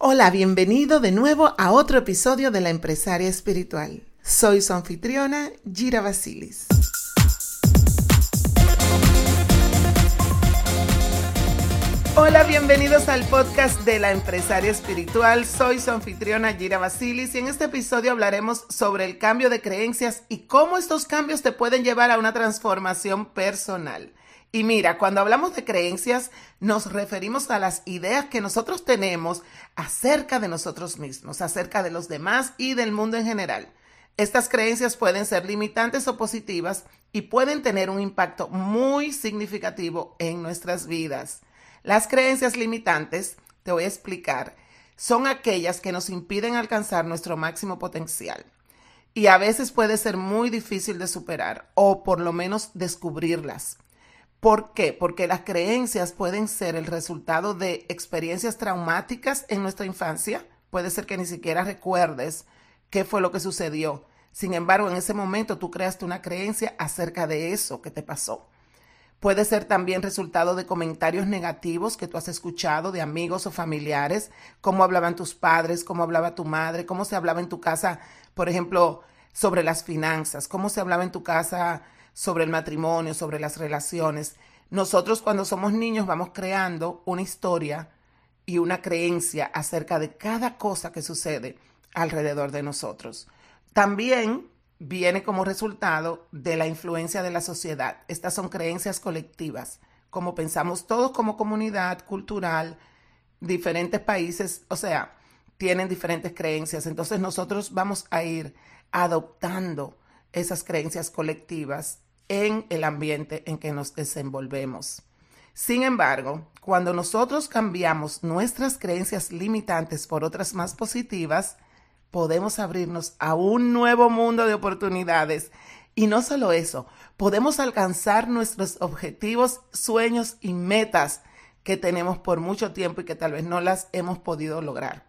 Hola, bienvenido de nuevo a otro episodio de La Empresaria Espiritual. Soy su anfitriona, Gira Basilis. Hola, bienvenidos al podcast de La Empresaria Espiritual. Soy su anfitriona, Gira Basilis, y en este episodio hablaremos sobre el cambio de creencias y cómo estos cambios te pueden llevar a una transformación personal. Y mira, cuando hablamos de creencias, nos referimos a las ideas que nosotros tenemos acerca de nosotros mismos, acerca de los demás y del mundo en general. Estas creencias pueden ser limitantes o positivas y pueden tener un impacto muy significativo en nuestras vidas. Las creencias limitantes, te voy a explicar, son aquellas que nos impiden alcanzar nuestro máximo potencial. Y a veces puede ser muy difícil de superar o por lo menos descubrirlas. ¿Por qué? Porque las creencias pueden ser el resultado de experiencias traumáticas en nuestra infancia. Puede ser que ni siquiera recuerdes qué fue lo que sucedió. Sin embargo, en ese momento tú creaste una creencia acerca de eso que te pasó. Puede ser también resultado de comentarios negativos que tú has escuchado de amigos o familiares, cómo hablaban tus padres, cómo hablaba tu madre, cómo se hablaba en tu casa, por ejemplo, sobre las finanzas, cómo se hablaba en tu casa sobre el matrimonio, sobre las relaciones. Nosotros cuando somos niños vamos creando una historia y una creencia acerca de cada cosa que sucede alrededor de nosotros. También viene como resultado de la influencia de la sociedad. Estas son creencias colectivas, como pensamos todos como comunidad cultural, diferentes países, o sea, tienen diferentes creencias. Entonces nosotros vamos a ir adoptando esas creencias colectivas en el ambiente en que nos desenvolvemos. Sin embargo, cuando nosotros cambiamos nuestras creencias limitantes por otras más positivas, podemos abrirnos a un nuevo mundo de oportunidades. Y no solo eso, podemos alcanzar nuestros objetivos, sueños y metas que tenemos por mucho tiempo y que tal vez no las hemos podido lograr.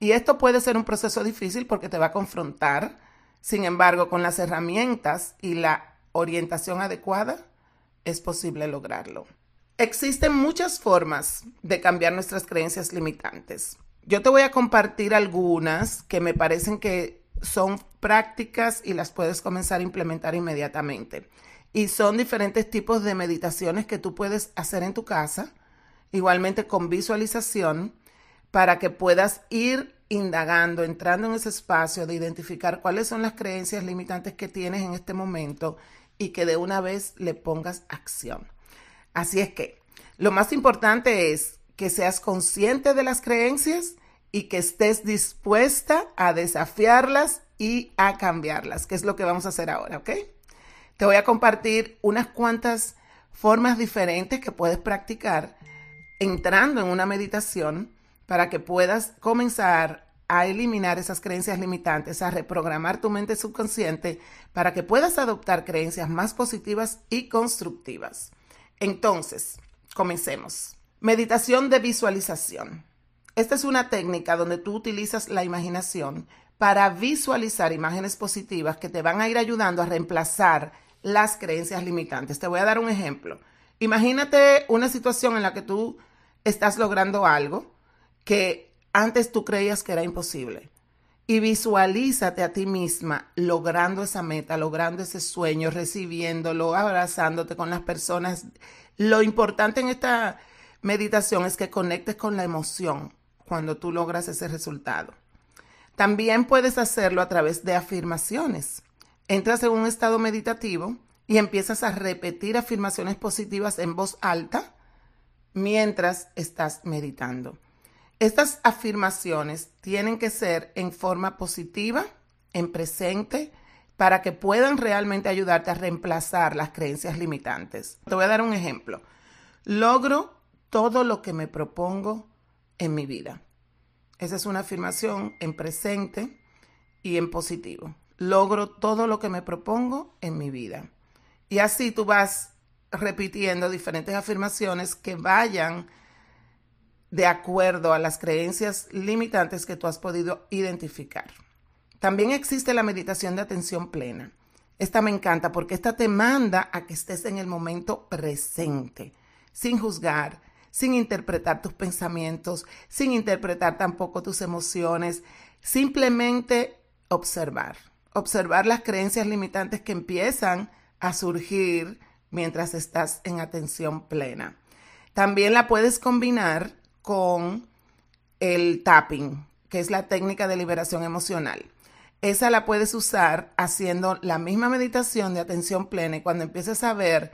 Y esto puede ser un proceso difícil porque te va a confrontar. Sin embargo, con las herramientas y la orientación adecuada, es posible lograrlo. Existen muchas formas de cambiar nuestras creencias limitantes. Yo te voy a compartir algunas que me parecen que son prácticas y las puedes comenzar a implementar inmediatamente. Y son diferentes tipos de meditaciones que tú puedes hacer en tu casa, igualmente con visualización, para que puedas ir indagando, entrando en ese espacio de identificar cuáles son las creencias limitantes que tienes en este momento y que de una vez le pongas acción. Así es que lo más importante es que seas consciente de las creencias y que estés dispuesta a desafiarlas y a cambiarlas, que es lo que vamos a hacer ahora, ¿ok? Te voy a compartir unas cuantas formas diferentes que puedes practicar entrando en una meditación para que puedas comenzar a eliminar esas creencias limitantes, a reprogramar tu mente subconsciente para que puedas adoptar creencias más positivas y constructivas. Entonces, comencemos. Meditación de visualización. Esta es una técnica donde tú utilizas la imaginación para visualizar imágenes positivas que te van a ir ayudando a reemplazar las creencias limitantes. Te voy a dar un ejemplo. Imagínate una situación en la que tú estás logrando algo que antes tú creías que era imposible. Y visualízate a ti misma logrando esa meta, logrando ese sueño, recibiéndolo, abrazándote con las personas. Lo importante en esta meditación es que conectes con la emoción cuando tú logras ese resultado. También puedes hacerlo a través de afirmaciones. Entras en un estado meditativo y empiezas a repetir afirmaciones positivas en voz alta mientras estás meditando. Estas afirmaciones tienen que ser en forma positiva, en presente, para que puedan realmente ayudarte a reemplazar las creencias limitantes. Te voy a dar un ejemplo. Logro todo lo que me propongo en mi vida. Esa es una afirmación en presente y en positivo. Logro todo lo que me propongo en mi vida. Y así tú vas repitiendo diferentes afirmaciones que vayan de acuerdo a las creencias limitantes que tú has podido identificar. También existe la meditación de atención plena. Esta me encanta porque esta te manda a que estés en el momento presente, sin juzgar, sin interpretar tus pensamientos, sin interpretar tampoco tus emociones, simplemente observar, observar las creencias limitantes que empiezan a surgir mientras estás en atención plena. También la puedes combinar con el tapping, que es la técnica de liberación emocional. Esa la puedes usar haciendo la misma meditación de atención plena y cuando empieces a ver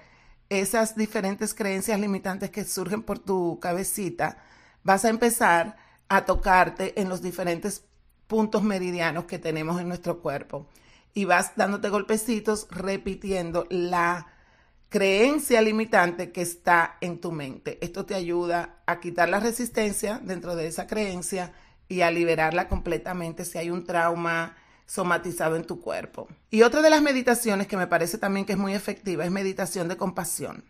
esas diferentes creencias limitantes que surgen por tu cabecita, vas a empezar a tocarte en los diferentes puntos meridianos que tenemos en nuestro cuerpo y vas dándote golpecitos repitiendo la creencia limitante que está en tu mente. Esto te ayuda a quitar la resistencia dentro de esa creencia y a liberarla completamente si hay un trauma somatizado en tu cuerpo. Y otra de las meditaciones que me parece también que es muy efectiva es meditación de compasión.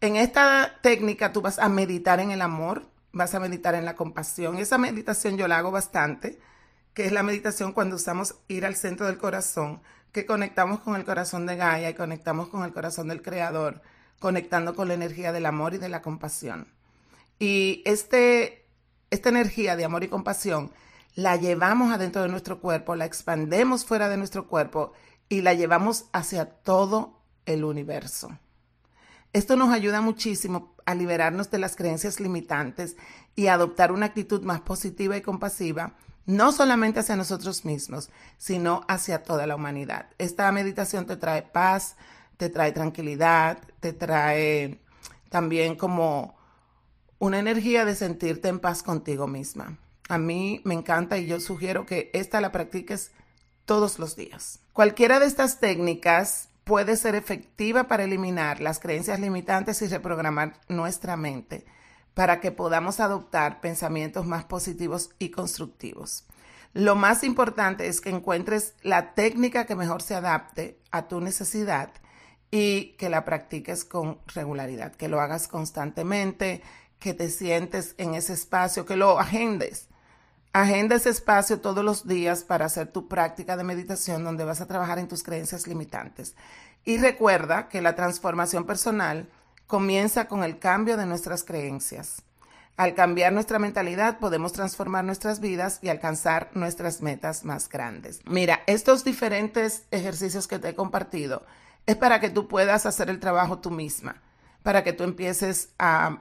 En esta técnica tú vas a meditar en el amor, vas a meditar en la compasión. Esa meditación yo la hago bastante, que es la meditación cuando usamos ir al centro del corazón que conectamos con el corazón de Gaia y conectamos con el corazón del Creador, conectando con la energía del amor y de la compasión. Y este, esta energía de amor y compasión la llevamos adentro de nuestro cuerpo, la expandemos fuera de nuestro cuerpo y la llevamos hacia todo el universo. Esto nos ayuda muchísimo a liberarnos de las creencias limitantes y a adoptar una actitud más positiva y compasiva no solamente hacia nosotros mismos, sino hacia toda la humanidad. Esta meditación te trae paz, te trae tranquilidad, te trae también como una energía de sentirte en paz contigo misma. A mí me encanta y yo sugiero que esta la practiques todos los días. Cualquiera de estas técnicas puede ser efectiva para eliminar las creencias limitantes y reprogramar nuestra mente para que podamos adoptar pensamientos más positivos y constructivos. Lo más importante es que encuentres la técnica que mejor se adapte a tu necesidad y que la practiques con regularidad, que lo hagas constantemente, que te sientes en ese espacio, que lo agendes. Agenda ese espacio todos los días para hacer tu práctica de meditación donde vas a trabajar en tus creencias limitantes. Y recuerda que la transformación personal comienza con el cambio de nuestras creencias. Al cambiar nuestra mentalidad podemos transformar nuestras vidas y alcanzar nuestras metas más grandes. Mira, estos diferentes ejercicios que te he compartido es para que tú puedas hacer el trabajo tú misma, para que tú empieces a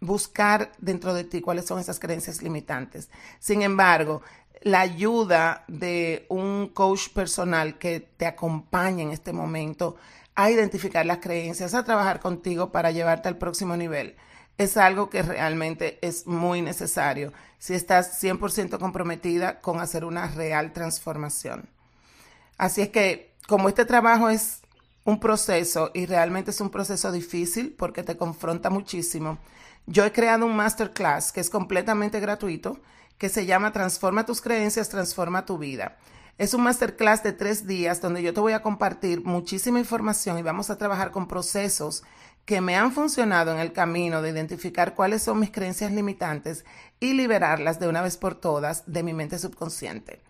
buscar dentro de ti cuáles son esas creencias limitantes. Sin embargo, la ayuda de un coach personal que te acompañe en este momento a identificar las creencias, a trabajar contigo para llevarte al próximo nivel. Es algo que realmente es muy necesario si estás 100% comprometida con hacer una real transformación. Así es que como este trabajo es un proceso y realmente es un proceso difícil porque te confronta muchísimo, yo he creado un masterclass que es completamente gratuito que se llama Transforma tus creencias, transforma tu vida. Es un masterclass de tres días donde yo te voy a compartir muchísima información y vamos a trabajar con procesos que me han funcionado en el camino de identificar cuáles son mis creencias limitantes y liberarlas de una vez por todas de mi mente subconsciente.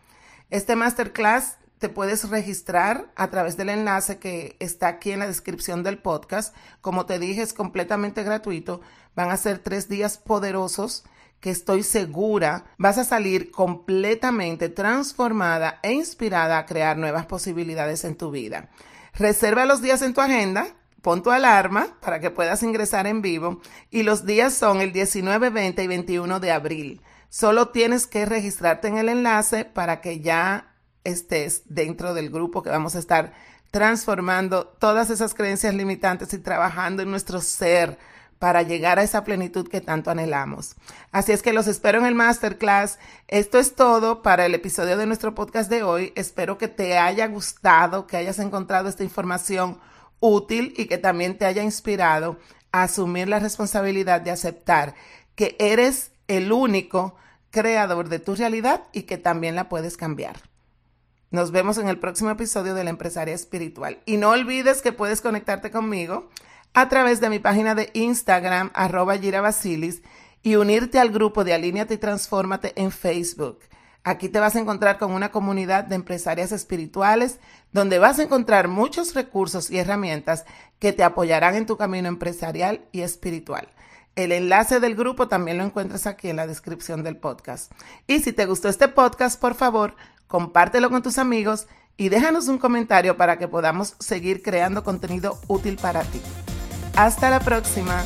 Este masterclass te puedes registrar a través del enlace que está aquí en la descripción del podcast. Como te dije, es completamente gratuito. Van a ser tres días poderosos que estoy segura vas a salir completamente transformada e inspirada a crear nuevas posibilidades en tu vida. Reserva los días en tu agenda, pon tu alarma para que puedas ingresar en vivo y los días son el 19, 20 y 21 de abril. Solo tienes que registrarte en el enlace para que ya estés dentro del grupo que vamos a estar transformando todas esas creencias limitantes y trabajando en nuestro ser para llegar a esa plenitud que tanto anhelamos. Así es que los espero en el masterclass. Esto es todo para el episodio de nuestro podcast de hoy. Espero que te haya gustado, que hayas encontrado esta información útil y que también te haya inspirado a asumir la responsabilidad de aceptar que eres el único creador de tu realidad y que también la puedes cambiar. Nos vemos en el próximo episodio de La Empresaria Espiritual. Y no olvides que puedes conectarte conmigo a través de mi página de Instagram, arroba Basilis, y unirte al grupo de Alíneate y Transfórmate en Facebook. Aquí te vas a encontrar con una comunidad de empresarias espirituales donde vas a encontrar muchos recursos y herramientas que te apoyarán en tu camino empresarial y espiritual. El enlace del grupo también lo encuentras aquí en la descripción del podcast. Y si te gustó este podcast, por favor, compártelo con tus amigos y déjanos un comentario para que podamos seguir creando contenido útil para ti. Hasta la próxima.